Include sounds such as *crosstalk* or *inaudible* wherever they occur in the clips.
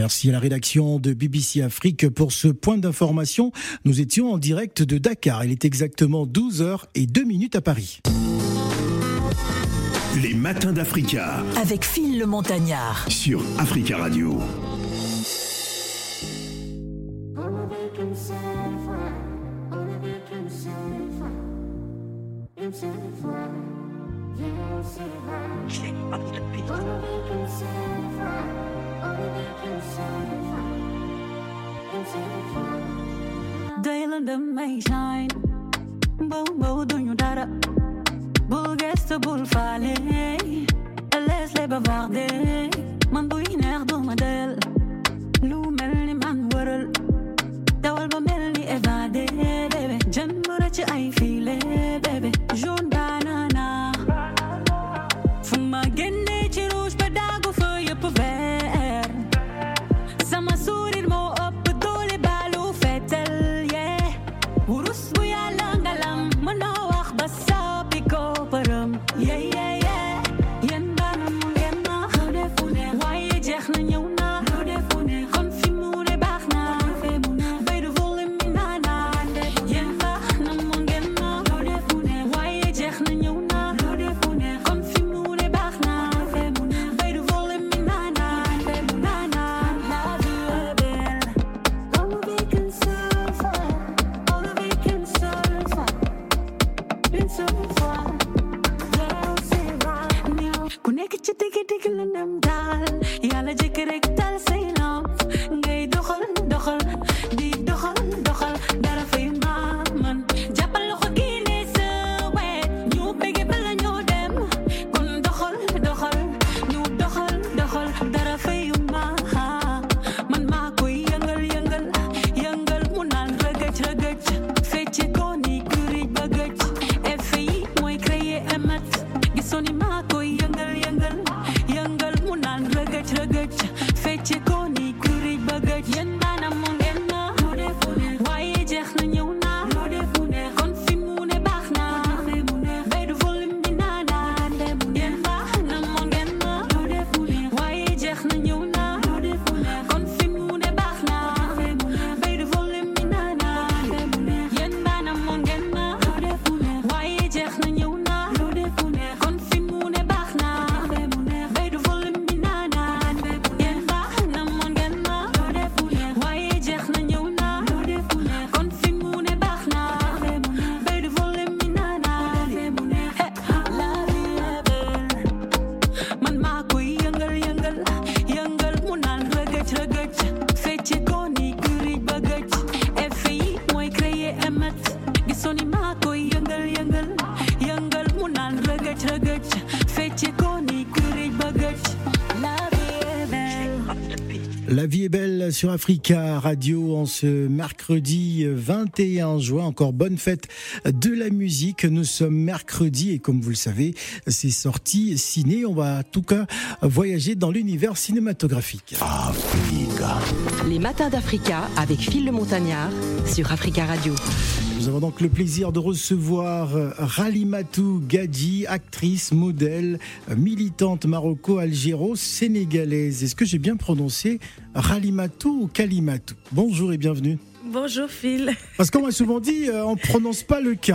Merci à la rédaction de BBC Afrique pour ce point d'information. Nous étions en direct de Dakar. Il est exactement 12h et 2 minutes à Paris. Les matins d'Africa. Avec Phil le Montagnard. Sur Africa Radio. Dayland may shine. Bo bo, do you da? La vie est belle sur Africa Radio en ce mercredi 21 juin. Encore bonne fête de la musique. Nous sommes mercredi et comme vous le savez, c'est sorti ciné. On va en tout cas voyager dans l'univers cinématographique. Africa. Les matins d'Africa avec Phil le Montagnard sur Africa Radio. Nous avons donc le plaisir de recevoir Ralimatou Gadji, actrice, modèle, militante maroco-algéro-sénégalaise. Est-ce que j'ai bien prononcé Ralimatou ou Kalimatou? Bonjour et bienvenue. Bonjour Phil. Parce qu'on m'a souvent dit, euh, on ne prononce pas le K.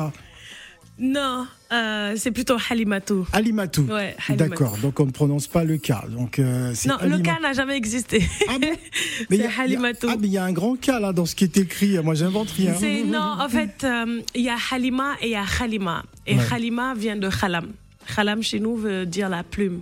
Non, euh, c'est plutôt Halimatou. Alimatou. Ouais, Halimatou. D'accord, donc on ne prononce pas le K. Donc, euh, Non, le Halima- cas n'a jamais existé. Ah bon *laughs* Mais il y a- c'est Halimatou. Ah, mais il y a un grand K là dans ce qui est écrit. Moi, j'invente rien. Non, en fait, euh, il y a Halima et il y a Khalima. Et Ouais. Khalima vient de Khalam. Khalam chez nous veut dire la plume.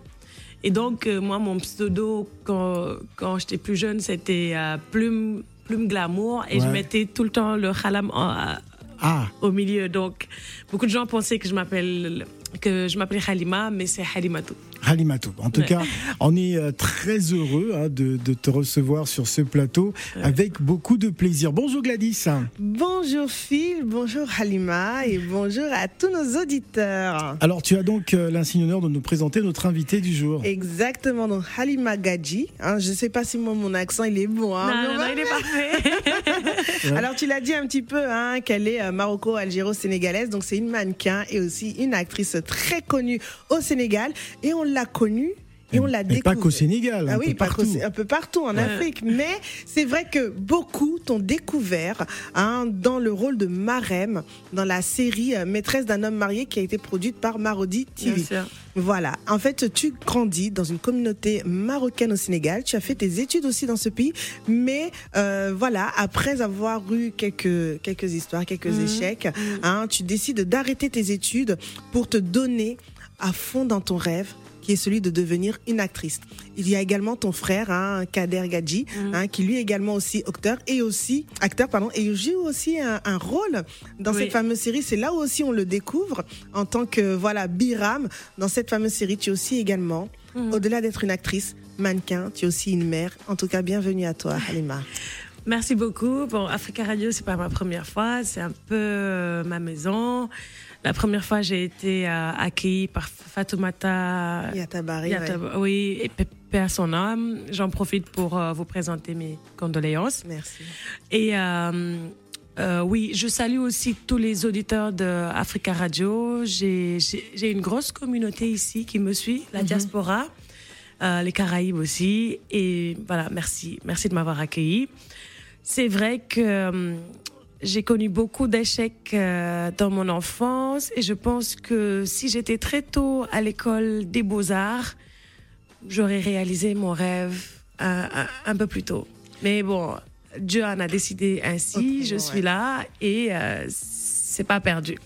Et donc, moi, mon pseudo, quand, quand j'étais plus jeune, c'était plume, plume glamour. Et je mettais tout le temps le Khalam en- Ah, au milieu. Donc, beaucoup de gens pensaient que je m'appelle que je m'appelais Halima, mais c'est Halimatou. Halimatou. En tout Ouais. cas, on est euh, très heureux hein, de, de te recevoir sur ce plateau avec beaucoup de plaisir. Bonjour Gladys. Bonjour Phil, bonjour Halima et bonjour à tous nos auditeurs. Alors, tu as donc euh, l'insigne honneur de nous présenter notre invité du jour. Exactement, donc Halima Gadji. Hein, je ne sais pas si moi mon accent il est bon. hein, non, mais non, il est parfait. *laughs* *laughs* Alors tu l'as dit un petit peu hein, qu'elle est euh, maroco-algéro-sénégalaise, donc c'est une mannequin et aussi une actrice très connue au Sénégal et on l'a connue et on l'a Et découvert. pas qu'au Sénégal, un Ah oui, peu partout. un peu partout en Ouais. Afrique. Mais c'est vrai que beaucoup t'ont découvert hein, dans le rôle de Marem dans la série euh, Maîtresse d'un homme marié qui a été produite par Marodi TV. Bien sûr. Voilà. En fait, tu grandis dans une communauté marocaine au Sénégal. Tu as fait tes études aussi dans ce pays. Mais euh, voilà, après avoir eu quelques, quelques histoires, quelques Mhm. échecs, hein, tu décides d'arrêter tes études pour te donner à fond dans ton rêve qui est celui de devenir une actrice. Il y a également ton frère, hein, Kader Gadji, Mhm. hein, qui lui est également aussi acteur et aussi acteur pardon et il joue aussi un, un rôle dans Oui. cette fameuse série. C'est là où aussi on le découvre en tant que voilà Biram dans cette fameuse série. Tu es aussi également, Mhm. au-delà d'être une actrice, mannequin, tu es aussi une mère. En tout cas, bienvenue à toi, Halima. Merci beaucoup. Bon, Africa Radio, c'est pas ma première fois, c'est un peu euh, ma maison. La première fois, j'ai été euh, accueillie par Fatoumata Yatabari. Ouais. oui, et paix- à son âme. J'en profite pour euh, vous présenter mes condoléances. Merci. Et euh, oui, je salue aussi tous les auditeurs de Africa Radio. J'ai une grosse communauté ici qui me suit, la diaspora, euh, les Caraïbes aussi. Et voilà, merci, merci de m'avoir accueilli. C'est vrai que j'ai connu beaucoup d'échecs euh, dans mon enfance et je pense que si j'étais très tôt à l'école des beaux-arts, j'aurais réalisé mon rêve un, un- un peu plus tôt. Mais bon, Dieu en a décidé ainsi, je suis là et euh, c'est pas perdu.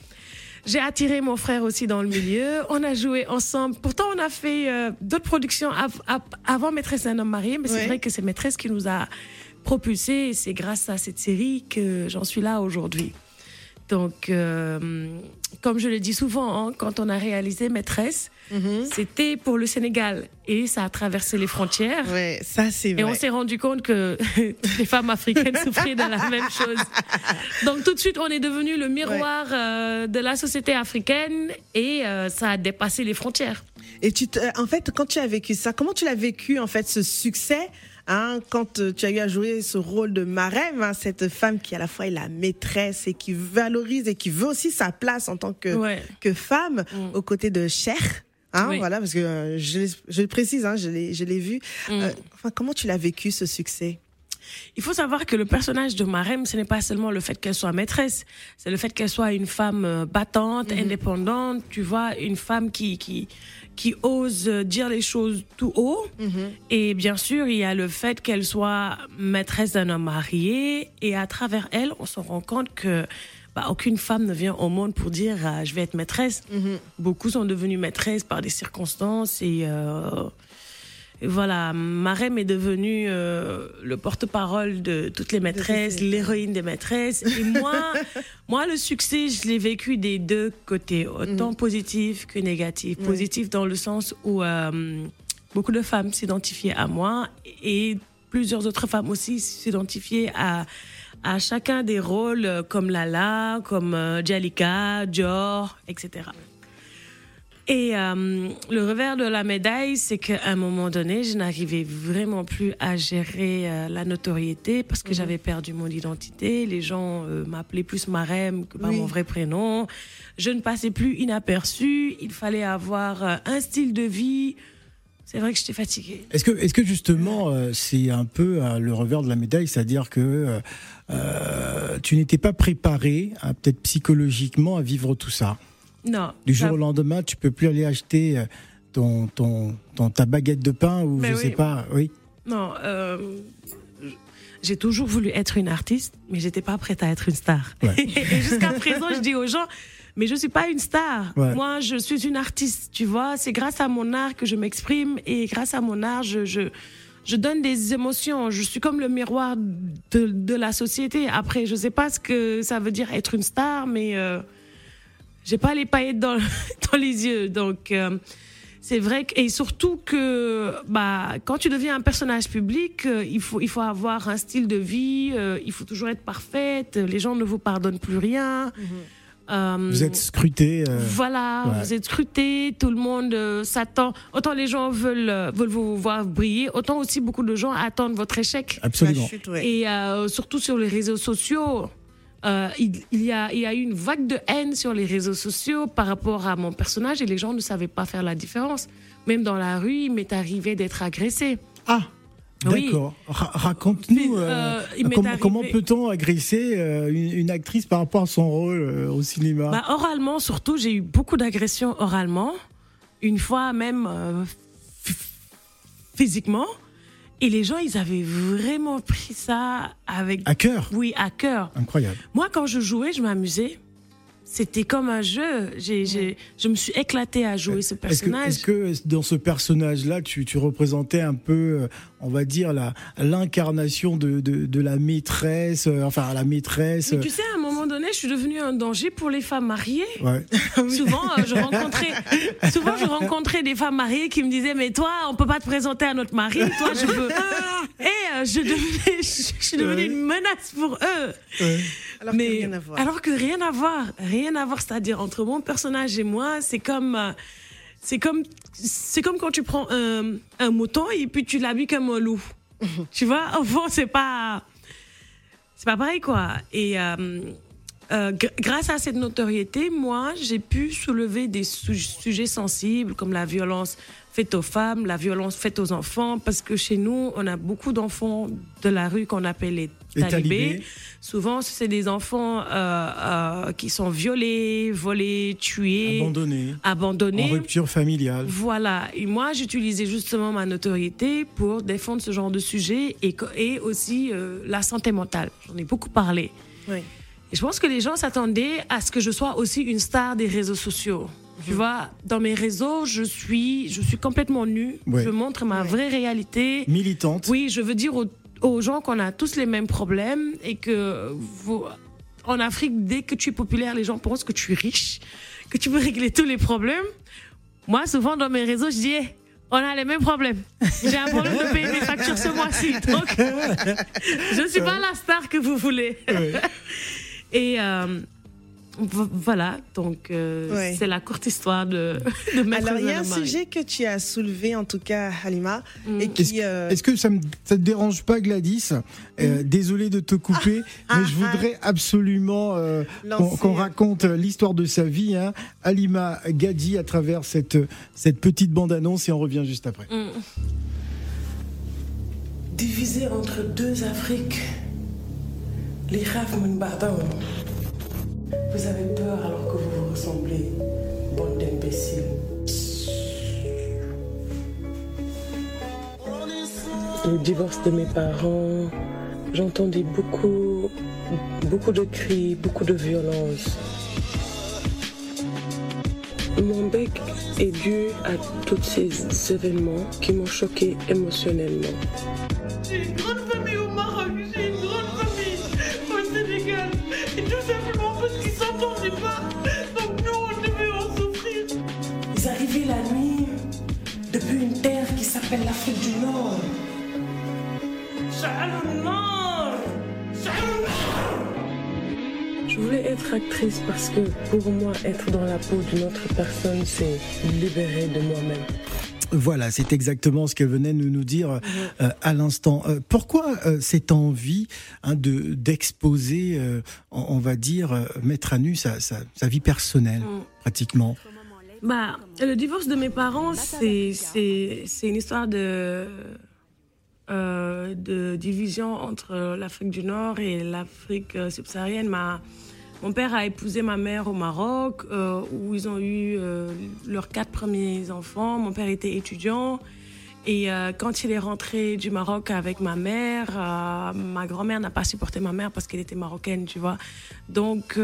J'ai attiré mon frère aussi dans le milieu. On a joué ensemble. Pourtant, on a fait euh, d'autres productions av- av- avant Maîtresse d'un homme marié, mais Ouais. c'est vrai que c'est Maîtresse qui nous a propulsés et c'est grâce à cette série que j'en suis là aujourd'hui. Donc, euh, comme je le dis souvent, hein, quand on a réalisé Maîtresse, Mhm. c'était pour le Sénégal et ça a traversé les frontières. Ouais, ça c'est vrai. Et on s'est rendu compte que *laughs* les femmes africaines *laughs* souffraient de la même chose. Donc tout de suite, on est devenu le miroir euh, de la société africaine et euh, ça a dépassé les frontières. Et tu en fait, quand tu as vécu ça, comment tu l'as vécu, en fait, ce succès hein, quand euh, tu as eu à jouer ce rôle de marraine, hein, cette femme qui à la fois est la maîtresse et qui valorise et qui veut aussi sa place en tant que, Ouais. que femme Mm. aux côtés de Cher. Hein, Oui. Voilà, parce que euh, je le précise, hein, je l'ai je l'ai vu. Mm. Euh, enfin, comment tu l'as vécu ce succès? Il faut savoir que le personnage de Marem, ce n'est pas seulement le fait qu'elle soit maîtresse, c'est le fait qu'elle soit une femme euh, battante, indépendante, tu vois, une femme qui, qui, qui ose euh, dire les choses tout haut. Et bien sûr, il y a le fait qu'elle soit maîtresse d'un homme marié. Et à travers elle, on se rend compte que bah, aucune femme ne vient au monde pour dire euh, je vais être maîtresse. Beaucoup sont devenues maîtresses par des circonstances et. euh, et voilà, Marem est devenue euh, le porte-parole de toutes les maîtresses, l'héroïne des maîtresses. Et moi, *laughs* moi, le succès, je l'ai vécu des deux côtés, autant positif que négatif. Positif dans le sens où euh, beaucoup de femmes s'identifiaient à moi et plusieurs autres femmes aussi s'identifiaient à à chacun des rôles euh, comme Lala, comme Jalika, Dior, etc. Et euh, le revers de la médaille, c'est qu'à un moment donné, je n'arrivais vraiment plus à gérer euh, la notoriété parce que j'avais perdu mon identité. Les gens euh, m'appelaient plus Marem que par Oui. mon vrai prénom. Je ne passais plus inaperçue. Il fallait avoir euh, un style de vie. C'est vrai que j'étais fatiguée. Est-ce que, est-ce que justement, euh, c'est un peu euh, le revers de la médaille, c'est-à-dire que euh, euh, tu n'étais pas préparé, hein, peut-être psychologiquement, à vivre tout ça? Non. Du ça- jour au lendemain, tu peux plus aller acheter euh, ton, ton, ton- ta baguette de pain ou Mais je oui. sais pas. Oui. Non, euh, j'ai toujours voulu être une artiste, mais j'étais pas prête à être une star. Ouais. *laughs* Et jusqu'à présent, je dis aux gens, mais je suis pas une star. Ouais. Moi, je suis une artiste, tu vois. C'est grâce à mon art que je m'exprime et grâce à mon art, je, je, je donne des émotions. Je suis comme le miroir de, de la société. Après, je sais pas ce que ça veut dire être une star, mais euh, j'ai pas les paillettes dans, *laughs* dans les yeux. Donc, euh, c'est vrai que, et surtout que bah quand tu deviens un personnage public, euh, il faut il faut avoir un style de vie, euh, il faut toujours être parfaite. Les gens ne vous pardonnent plus rien. Euh, Vous êtes scruté. euh, voilà, ouais. vous êtes scruté, tout le monde euh, s'attend. Autant les gens veulent, veulent vous voir briller, autant aussi beaucoup de gens attendent votre échec. absolument. La chute, ouais. Et euh, surtout sur les réseaux sociaux, euh, il, il y a, il y a eu une vague de haine sur les réseaux sociaux par rapport à mon personnage et les gens ne savaient pas faire la différence. même dans la rue, il m'est arrivé d'être agressée. Ah, d'accord. Ra- Raconte-nous euh, euh, comment, peut-on agresser euh, une, une actrice par rapport à son rôle au cinéma? Bah, oralement, surtout, j'ai eu beaucoup d'agressions oralement. Une fois même ph- physiquement. Et les gens, ils avaient vraiment pris ça avec. À cœur Oui, à cœur. Incroyable. Moi, quand je jouais, je m'amusais. C'était comme un jeu. J'ai, j'ai- je me suis éclatée à jouer ce Est-ce que, personnage. est-ce que dans ce personnage-là, tu, tu représentais un peu, euh, on va dire, la, l'incarnation de, de, de la maîtresse, euh, enfin la maîtresse Mais tu sais, à un je suis devenue un danger pour les femmes mariées. ouais. *laughs* Souvent, euh, je rencontrais, souvent, je rencontrais des femmes mariées qui me disaient, mais toi, on peut pas te présenter à notre mari. Toi, je veux. *laughs* Et euh, je devenais, je, *laughs* je suis devenue Ouais. une menace pour eux. Ouais. Alors que mais rien à voir. alors que rien à voir, rien à voir. C'est-à-dire entre mon personnage et moi, c'est comme, euh, c'est comme, c'est comme quand tu prends un, un mouton et puis tu l'habilles comme un loup. tu vois, au fond, c'est pas, c'est pas pareil quoi. Et euh, euh, gr- grâce à cette notoriété, moi, j'ai pu soulever des su- sujets sensibles comme la violence faite aux femmes, la violence faite aux enfants, parce que chez nous, on a beaucoup d'enfants de la rue qu'on appelle les talibés. talibés. Souvent, c'est des enfants euh, euh, qui sont violés, volés, tués, Abandonné, abandonnés. en rupture familiale. Voilà. Et moi, j'utilisais justement ma notoriété pour défendre ce genre de sujet et, et aussi euh, la santé mentale. J'en ai beaucoup parlé. Oui. Je pense que les gens s'attendaient à ce que je sois aussi une star des réseaux sociaux. Tu vois, dans mes réseaux, je suis, je suis complètement nue. Ouais. Je montre ma vraie réalité. Militante. Oui, je veux dire aux, aux gens qu'on a tous les mêmes problèmes et que vous, en Afrique, dès que tu es populaire, les gens pensent que tu es riche, que tu peux régler tous les problèmes. Moi, souvent dans mes réseaux, je dis, Eh, on a les mêmes problèmes. J'ai un problème de payer mes factures ce mois-ci. Donc, *laughs* je ne suis pas la star que vous voulez. Ouais. Et euh, voilà, donc euh, Ouais. c'est la courte histoire de, de Maître Alors, il y a un sujet que tu as soulevé, en tout cas, Halima, Mm. Est-ce euh, Est-ce que ça ne te dérange pas, Gladys? Euh, Désolé de te couper, Ah, mais je ah, voudrais absolument euh, qu'on raconte l'histoire de sa vie, hein. Alima Gadi, à travers cette, cette petite bande-annonce, et on revient juste après. Divisé entre deux Afriques, les rêves me battent. Vous avez peur alors que vous vous ressemblez, bande d'imbéciles. Le divorce de mes parents, j'entendais beaucoup, beaucoup de cris, beaucoup de violence. Mon bec est dû à tous ces événements qui m'ont choqué émotionnellement. Une terre qui s'appelle l'Afrique du Nord. Je voulais être actrice parce que pour moi, être dans la peau d'une autre personne, c'est libérer de moi-même. Voilà, c'est exactement ce qu'elle venait de nous dire euh, à l'instant. Euh, pourquoi euh, cette envie hein, de d'exposer, euh, on, on va dire, euh, mettre à nu sa, sa, sa vie personnelle, pratiquement? Bah, le divorce de mes parents, c'est une histoire de euh, de division entre l'Afrique du Nord et l'Afrique euh, subsaharienne. Ma mon père a épousé ma mère au Maroc, euh, où ils ont eu leurs quatre premiers enfants. Mon père était étudiant. Et quand il est rentré du Maroc avec ma mère, ma grand-mère n'a pas supporté ma mère parce qu'elle était marocaine, tu vois. Donc,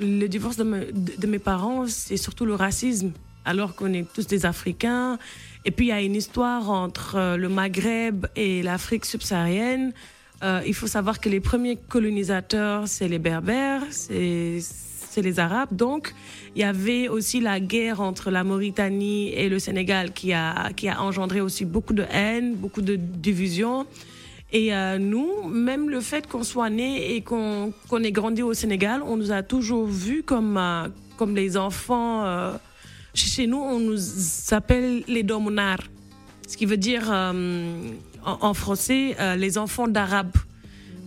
le divorce de, me- de- de mes parents, c'est surtout le racisme, alors qu'on est tous des Africains. Et puis, il y a une histoire entre euh, le Maghreb et l'Afrique subsaharienne. Euh, il faut savoir que les premiers colonisateurs, c'est les Berbères, c'est les Arabes. Donc, il y avait aussi la guerre entre la Mauritanie et le Sénégal qui a, qui a engendré aussi beaucoup de haine, beaucoup de divisions. Et euh, nous, même le fait qu'on soit né et qu'on qu'on ait grandi au Sénégal, on nous a toujours vus comme, euh, comme les enfants. euh, chez nous, on nous appelle les domonars, ce qui veut dire euh, en, en français euh, les enfants d'arabes.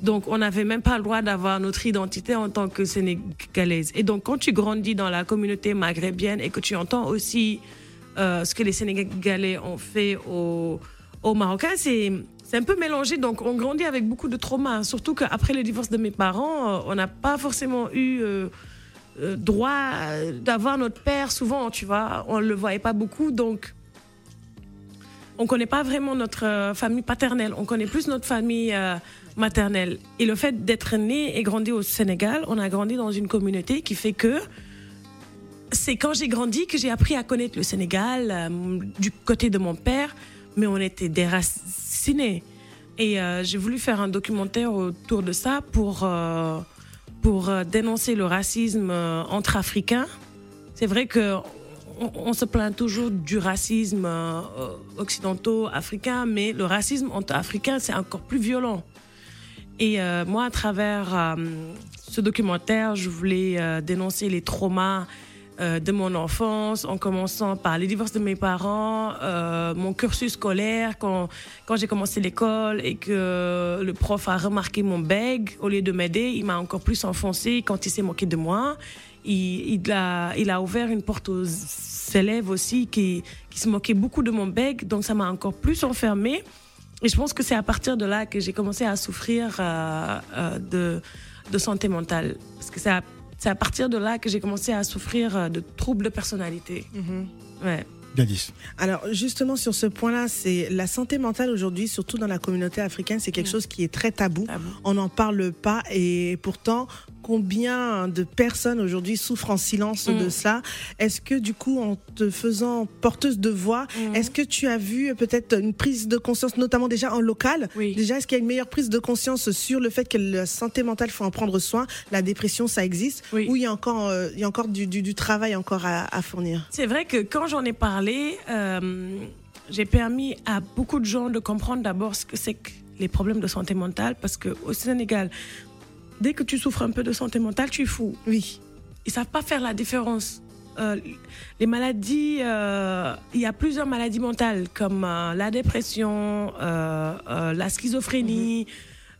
Donc, on n'avait même pas le droit d'avoir notre identité en tant que Sénégalaise. Et donc, quand tu grandis dans la communauté maghrébienne et que tu entends aussi euh, ce que les Sénégalais ont fait aux, aux Marocains, c'est c'est un peu mélangé. Donc, on grandit avec beaucoup de traumas. Surtout qu'après le divorce de mes parents, euh, on n'a pas forcément eu euh, euh, droit d'avoir notre père souvent, tu vois. On ne le voyait pas beaucoup. Donc, on connaît pas vraiment notre famille paternelle. On connaît plus notre famille maternelle. Et le fait d'être né et grandi au Sénégal, on a grandi dans une communauté qui fait que c'est quand j'ai grandi que j'ai appris à connaître le Sénégal du côté de mon père, mais on était Et euh, j'ai voulu faire un documentaire autour de ça pour, euh, pour euh, dénoncer le racisme entre Africains. C'est vrai que on, se plaint toujours du racisme euh, occidentaux africain, mais le racisme entre Africains, c'est encore plus violent. Et moi, à travers ce documentaire, je voulais dénoncer les traumas euh, de mon enfance, en commençant par les divorces de mes parents, euh, mon cursus scolaire, quand, quand j'ai commencé l'école et que le prof a remarqué mon bègue, au lieu de m'aider, il m'a encore plus enfoncé quand il s'est moqué de moi. Il, il, a, il a ouvert une porte aux élèves aussi qui, qui se moquaient beaucoup de mon bègue, donc ça m'a encore plus enfermée. Et je pense que c'est à partir de là que j'ai commencé à souffrir euh, de, de santé mentale. Parce que à, c'est à partir de là que j'ai commencé à souffrir euh, de troubles de personnalité. Ouais. Gladys. Alors justement sur ce point-là, c'est la santé mentale aujourd'hui, surtout dans la communauté africaine, c'est quelque chose qui est très tabou. Tabou. On n'en parle pas et pourtant combien de personnes aujourd'hui souffrent en silence Mm. de ça? Est-ce que du coup, en te faisant porteuse de voix, Mm. est-ce que tu as vu peut-être une prise de conscience, notamment déjà en local? Oui. Déjà, est-ce qu'il y a une meilleure prise de conscience sur le fait que la santé mentale, faut en prendre soin? La dépression, ça existe? Oui. Ou il y a encore, euh, il y a encore du, du- du travail encore à, à fournir? C'est vrai que quand j'en ai parlé, euh, j'ai permis à beaucoup de gens de comprendre d'abord ce que c'est que les problèmes de santé mentale, parce qu'au Sénégal, dès que tu souffres un peu de santé mentale, tu es fou. Oui. Ils savent pas faire la différence. Euh, les maladies, euh, il y a plusieurs maladies mentales comme euh, la dépression, la schizophrénie,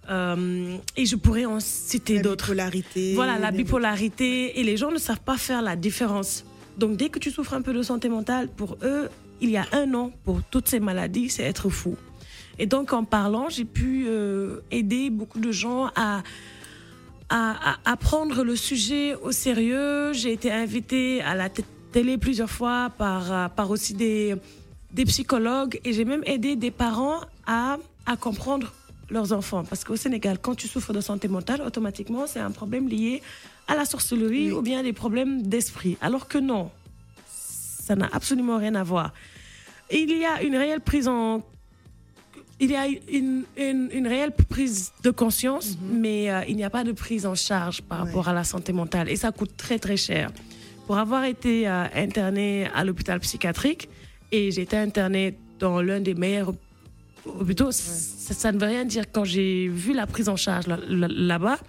euh, et je pourrais en citer La d'autres. bipolarité. Voilà, la bipolarité. Et les gens ne savent pas faire la différence. Donc, dès que tu souffres un peu de santé mentale, pour eux, il y a un an, pour toutes ces maladies, c'est être fou. Et donc, en parlant, j'ai pu euh, aider beaucoup de gens à, à, prendre le sujet au sérieux. J'ai été invitée à la télé plusieurs fois par, euh, par aussi des, des psychologues et j'ai même aidé des parents à, à comprendre leurs enfants. Parce qu'au Sénégal, quand tu souffres de santé mentale, automatiquement, c'est un problème lié à la sorcellerie ou bien des problèmes d'esprit. Alors que non, ça n'a absolument rien à voir. Il y a une réelle prise en il y a une, une, une réelle prise de conscience, mais euh, il n'y a pas de prise en charge par Ouais. rapport à la santé mentale. Et ça coûte très, très cher. Pour avoir été euh, internée à l'hôpital psychiatrique, et j'ai été internée dans l'un des meilleurs hôpitaux, ça, ça ne veut rien dire. Quand j'ai vu la prise en charge là- là- là-bas,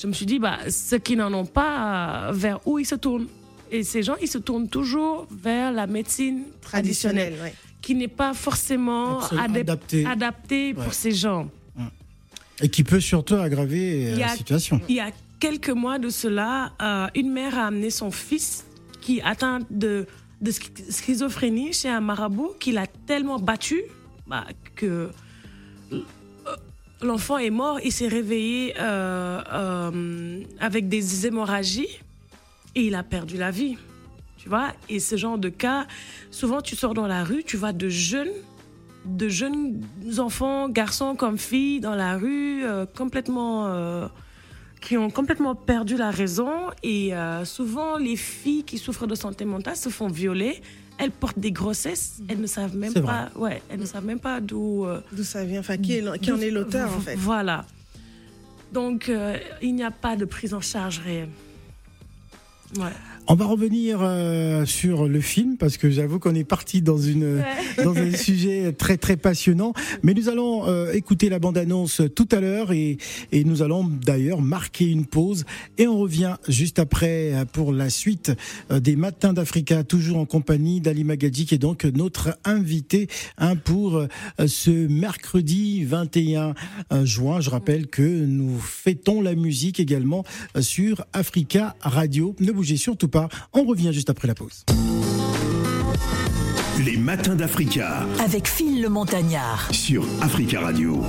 je me suis dit, bah, ceux qui n'en ont pas, euh, vers où ils se tournent? Et ces gens, ils se tournent toujours vers la médecine traditionnelle ouais. qui n'est pas forcément Absolument adep- adapté. adapté pour Ouais. ces gens. Et qui peut surtout aggraver euh, la a- situation. Il y a quelques mois de cela, euh, une mère a amené son fils qui atteint de, de sch- schizophrénie chez un marabout qui l'a tellement battu bah, que euh, l'enfant est mort. Il s'est réveillé euh, euh, avec des hémorragies et il a perdu la vie. Tu vois? Et ce genre de cas, souvent tu sors dans la rue, tu vois de jeunes de jeunes enfants, garçons comme filles, dans la rue, euh, complètement, qui ont complètement perdu la raison. Et souvent, les filles qui souffrent de santé mentale se font violer. Elles portent des grossesses. Elles ne savent même pas. Ouais, elles ne savent même pas d'où. euh, D'où ça vient Enfin, qui, est l'en- qui en est l'auteur, en fait Voilà. Donc, euh, il n'y a pas de prise en charge réelle. Ouais. On va revenir euh, sur le film parce que j'avoue qu'on est parti dans une *laughs* dans un sujet très très passionnant. Mais nous allons euh, écouter la bande-annonce tout à l'heure et, et nous allons d'ailleurs marquer une pause et on revient juste après euh, pour la suite euh, des Matins d'Africa, toujours en compagnie d'Ali Magadji qui est donc notre invité hein, pour euh, ce mercredi 21 euh, juin. Je rappelle que nous fêtons la musique également sur Africa Radio. Ne bougez surtout pas, on revient juste après la pause. Les matins d'Africa avec Phil le Montagnard. sur Africa Radio.